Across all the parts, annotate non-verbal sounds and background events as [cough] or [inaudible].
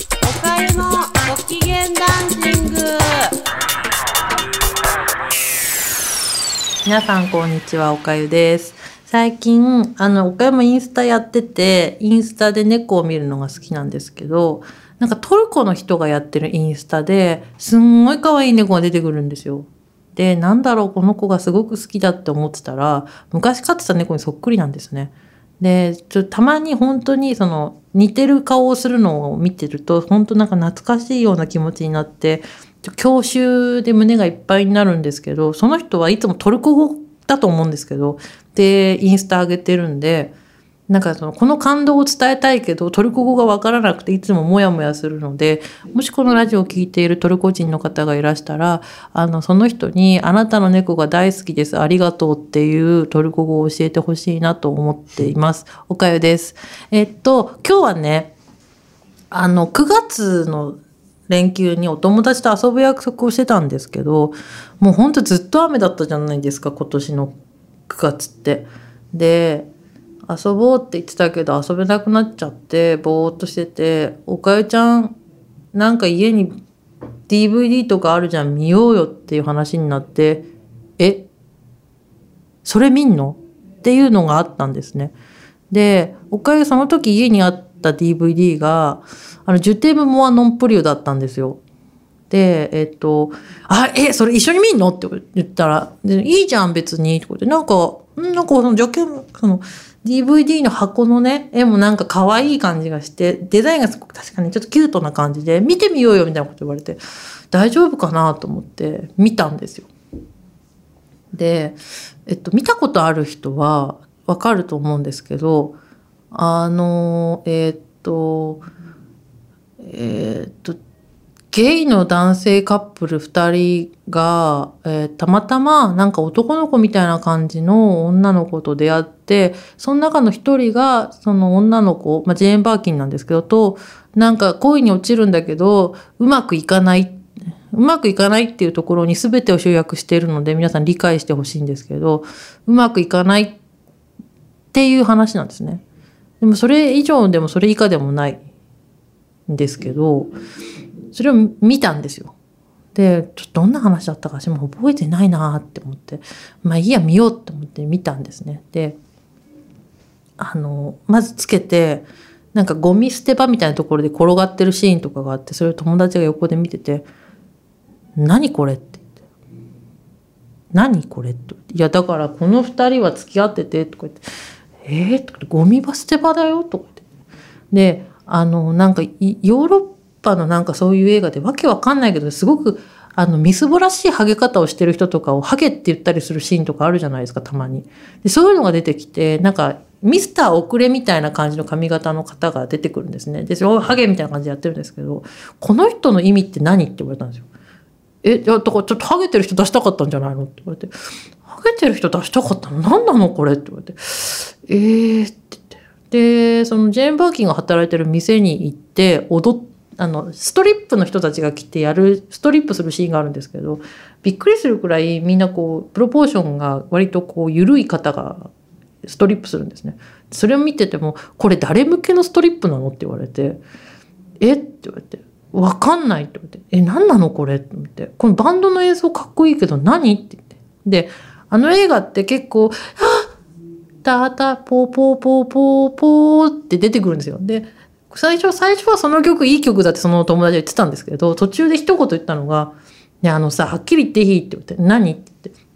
おかゆのご機嫌ダンシング。皆さんこんにちはおかゆです。最近あのおかゆもインスタやっててインスタで猫を見るのが好きなんですけどなんかトルコの人がやってるインスタですんごい可愛い猫が出てくるんですよ。でなんだろうこの子がすごく好きだって思ってたら昔飼ってた猫にそっくりなんですね。でちょたまに本当にその似てる顔をするのを見てると本当なんか懐かしいような気持ちになって郷愁で胸がいっぱいになるんですけどその人はいつもトルコ語だと思うんですけどでインスタ上げてるんでなんかそのこの感動を伝えたいけどトルコ語がわからなくていつもモヤモヤするのでもしこのラジオを聴いているトルコ人の方がいらしたらあのその人に「あなたの猫が大好きですありがとう」っていうトルコ語を教えてほしいなと思っています。おかゆです。えっと今日はねあの9月の連休にお友達と遊ぶ約束をしてたんですけどもうほんとずっと雨だったじゃないですか今年の9月って。で遊ぼうって言ってたけど遊べなくなっちゃってぼーっとしてて「おかゆちゃんなんか家に DVD とかあるじゃん見ようよ」っていう話になって「え？それ見んの?」っていうのがあったんですね。でおかゆその時家にあった DVD があのジュテーム・モア・ノンプリュだったんですよ。で、えっと、あ、え、それ一緒に見んの？って言ったら、でいいじゃん別に、とかって、なんか、なんかそのジャケその DVD の箱のね、絵もなんか可愛い感じがして、デザインがすごく確かにちょっとキュートな感じで、見てみようよみたいなこと言われて、大丈夫かなと思って見たんですよ。で、えっと、見たことある人はわかると思うんですけど、あの、えっと、えっと、ゲイの男性カップル2人が、えーたまたまなんか男の子みたいな感じの女の子と出会ってその中の1人がその女の子、まあ、ジェーン・バーキンなんですけどとなんか恋に落ちるんだけどうまくいかないうまくいかないっていうところに全てを集約しているので皆さん理解してほしいんですけどうまくいかないっていう話なんですね。でもそれ以上でもそれ以下でもないんですけどそれを見たんですよ。でちょっとどんな話だったか私も覚えてないなって思ってまあいいや見ようって思って見たんですね。であのまずつけてなんかゴミ捨て場みたいなところで転がってるシーンとかがあってそれを友達が横で見てて「何これ?」って言って「何これ?」って「いやだからこの2人は付き合ってて」とか言って「えー?」とか言って「ゴミ場捨て場だよ」とか言ってであのなんかヨーロッパのなんかそういう映画でわけわかんないけどすごくあのみすぼらしいハゲ方をしてる人とかをハゲって言ったりするシーンとかあるじゃないですかたまに。でそういうのが出てきてなんかミスター遅れみたいな感じの髪型の方が出てくるんですね。でそれをハゲみたいな感じでやってるんですけどこの人の意味って何って言われたんですよ。えいやだからちょっとハゲてる人出したかったんじゃないのって言われて「ハゲてる人出したかったの？何なのこれ」って言われて「えー」って言ってでそのジェーン・バーキンが働いてる店に行って踊っあのストリップの人たちが来てやるストリップするシーンがあるんですけどびっくりするくらいみんなこうプロポーションが割とこう緩い方がストリップするんですね。それを見てても「これ誰向けのストリップなの?」って言われて「え？っ?」て言われて「わかんない」って言われて「え何なのこれ?」って思って「このバンドの演奏かっこいいけど何?」って言ってであの映画って結構「あタタポーポーポーポーポー」って出てくるんですよ。で最初最初はその曲いい曲だってその友達は言ってたんですけど途中で一言言ったのが「いやあのさはっきり言っていい?」って言って「何?」って言って。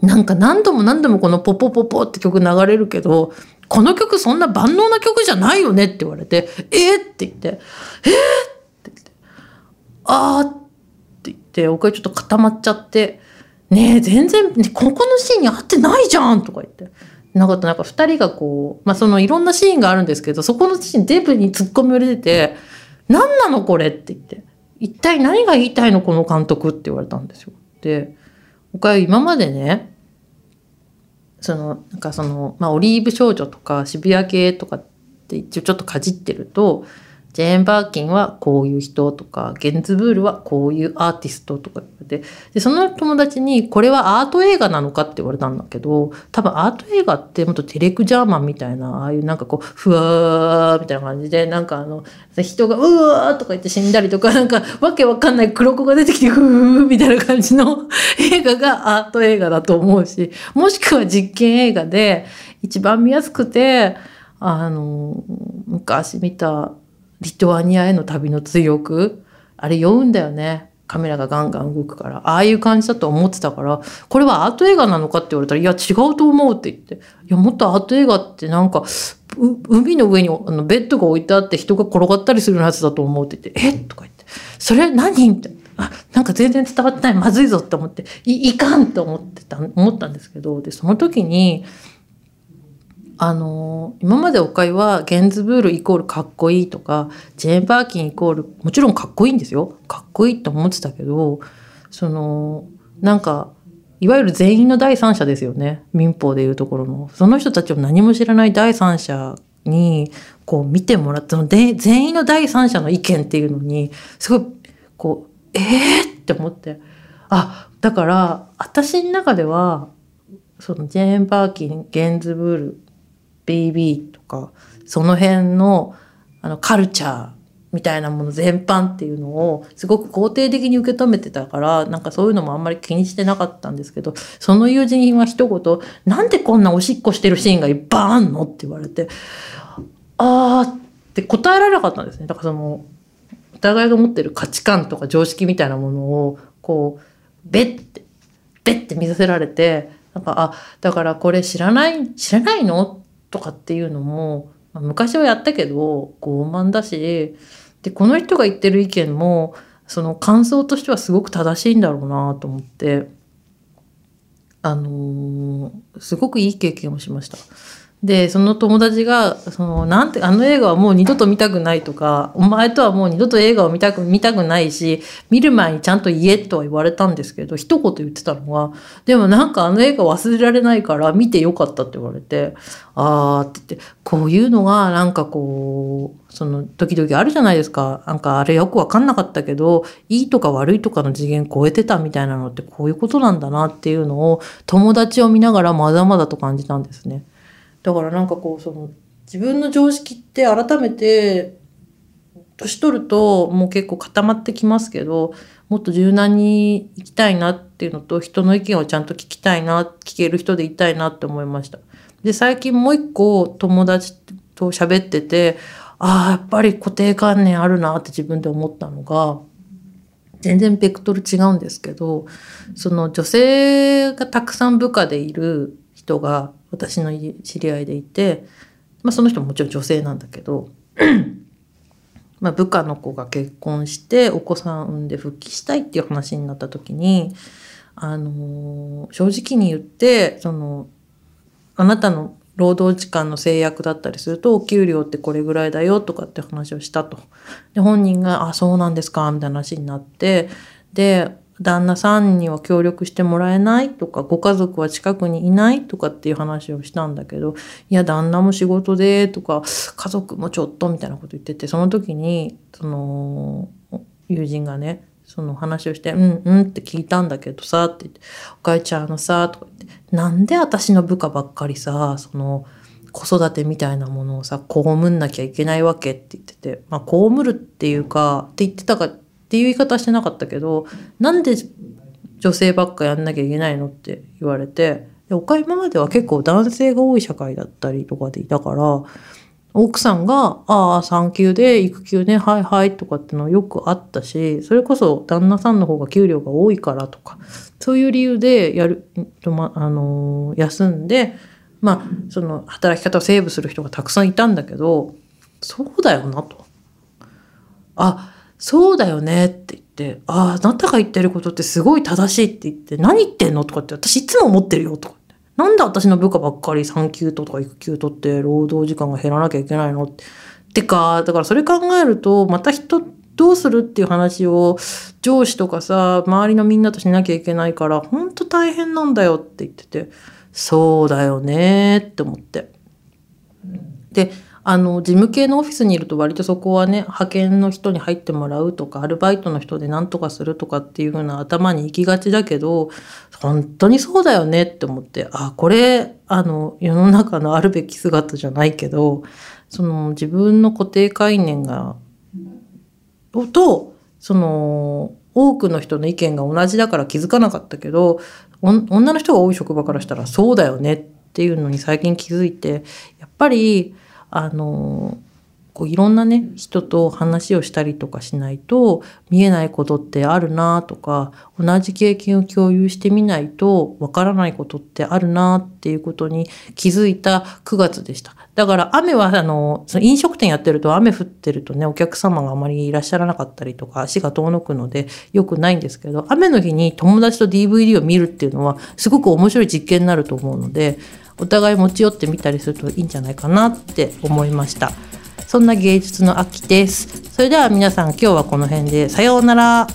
なんか何度も何度もこのポポポポって曲流れるけど、この曲そんな万能な曲じゃないよねって言われて、えー、って言って、えー、って言って、あーって言って、おかちょっと固まっちゃって、ねえ、全然、ねここのシーンに合ってないじゃんとか言って。なんかなんか二人がこう、まあそのいろんなシーンがあるんですけど、そこのシーン全部に突っ込みを入れてて、何なのこれって言って。一体何が言いたいのこの監督って言われたんですよ。で、僕は今までねそのなんかその、まあ、オリーブ少女とか渋谷系とかって一応ちょっとかじってるとジェーン・バーキンはこういう人とか、ゲンズブールはこういうアーティストとか言われて、で、その友達にこれはアート映画なのかって言われたんだけど、多分アート映画ってもっとテレクジャーマンみたいな、ああいうなんかこう、ふわーみたいな感じで、なんかあの、人がうわーとか言って死んだりとか、なんかわけわかんない黒子が出てきて、ふーみたいな感じの映画がアート映画だと思うし、もしくは実験映画で、一番見やすくて、あの、昔見たリトアニアへの旅の追憶、あれ酔うんだよね。カメラがガンガン動くから。ああいう感じだと思ってたから、これはアート映画なのかって言われたら、いや違うと思うって言って。いや、もっとアート映画ってなんか、海の上にあのベッドが置いてあって人が転がったりするやつだと思うって言って、え？とか言って。それ何？って。あ、なんか全然伝わってない。まずいぞって思って、いいかんと思ってた、思ったんですけど、で、その時に、あの今までおかゆはゲンズブールイコールかっこいいとかジェーン・バーキンイコールもちろんかっこいいんですよ。かっこいいと思ってたけどそのなんかいわゆる全員の第三者ですよね。民法でいうところの。その人たちを何も知らない第三者にこう見てもらってので全員の第三者の意見っていうのにすごいこうええー、って思って。あだから私の中ではそのジェーン・バーキンゲンズブール BB とかその辺のあのカルチャーみたいなもの全般っていうのをすごく肯定的に受け止めてたからなんかそういうのもあんまり気にしてなかったんですけどその友人は一言「なんでこんなおしっこしてるシーンがいっぱいあんの?」って言われて「あー」って答えられなかったんですね。だからそのお互いが持ってる価値観とか常識みたいなものをこうベッてベッて見させられてなんかあだからこれ知らない知らないのとかっていうのも昔はやったけど傲慢だしでこの人が言ってる意見もその感想としてはすごく正しいんだろうなと思ってあのー、すごくいい経験をしました。でその友達がそのなんてあの映画はもう二度と見たくないとかお前とはもう二度と映画を見たく見たくないし見る前にちゃんと言えとは言われたんですけど一言言ってたのはでもなんかあの映画忘れられないから見てよかったって言われてああって言ってこういうのがなんかこうその時々あるじゃないですかなんかあれよく分かんなかったけどいいとか悪いとかの次元超えてたみたいなのってこういうことなんだなっていうのを友達を見ながらまだまだと感じたんですね。だからなんかこうその自分の常識って改めて年取るともう結構固まってきますけどもっと柔軟に生きたいなっていうのと人の意見をちゃんと聞きたいな聞ける人でいたいなって思いました。で最近もう一個友達と喋っててああやっぱり固定観念あるなって自分で思ったのが全然ベクトル違うんですけどその女性がたくさん部下でいる人が私の知り合いでいて、まあ、その人ももちろん女性なんだけど [clears throat] まあ部下の子が結婚してお子さん産んで復帰したいっていう話になった時に、あのー、正直に言ってそのあなたの労働時間の制約だったりするとお給料ってこれぐらいだよとかって話をしたと。で本人が「あそうなんですか」みたいな話になってで旦那さんには協力してもらえないとか、ご家族は近くにいないとかっていう話をしたんだけど、いや、旦那も仕事でとか、家族もちょっとみたいなこと言ってて、その時に、その、友人がね、その話をして、うんうんって聞いたんだけどさ、って言って、おかえちゃんのさ、とか言って、なんで私の部下ばっかりさ、その、子育てみたいなものをさ、被んなきゃいけないわけって言ってて、まあ、被るっていうか、って言ってたか、っていう言い方してなかったけどなんで女性ばっかやんなきゃいけないのって言われて岡山までは結構男性が多い社会だったりとかでいたから奥さんが「ああ産休で育休ねはいはい」とかってのよくあったしそれこそ旦那さんの方が給料が多いからとかそういう理由でやる、ま、あのー、休んでまあその働き方をセーブする人がたくさんいたんだけどそうだよなと。あそうだよねって言って、ああ、あなたが言ってることってすごい正しいって言って、何言ってんのとかって私いつも思ってるよとか。なんで私の部下ばっかり産休とか育休取って労働時間が減らなきゃいけないのって。てか、だからそれ考えると、また人どうするっていう話を上司とかさ、周りのみんなとしなきゃいけないから、ほんと大変なんだよって言ってて、そうだよねって思って。で、あの事務系のオフィスにいると割とそこはね派遣の人に入ってもらうとかアルバイトの人で何とかするとかっていう風な頭に行きがちだけど本当にそうだよねって思ってあこれあの世の中のあるべき姿じゃないけどその自分の固定概念がとその多くの人の意見が同じだから気づかなかったけど女の人が多い職場からしたらそうだよねっていうのに最近気づいてやっぱりあのこういろんなね人と話をしたりとかしないと見えないことってあるなとか同じ経験を共有してみないとわからないことってあるなっていうことに気づいた9月でした。だから雨はあのその飲食店やってると雨降ってるとねお客様があまりいらっしゃらなかったりとか足が遠のくので良くないんですけど雨の日に友達と DVD を見るっていうのはすごく面白い実験になると思うのでお互い持ち寄ってみたりするといいんじゃないかなって思いました。そんな芸術の秋です。それでは皆さん今日はこの辺でさようなら。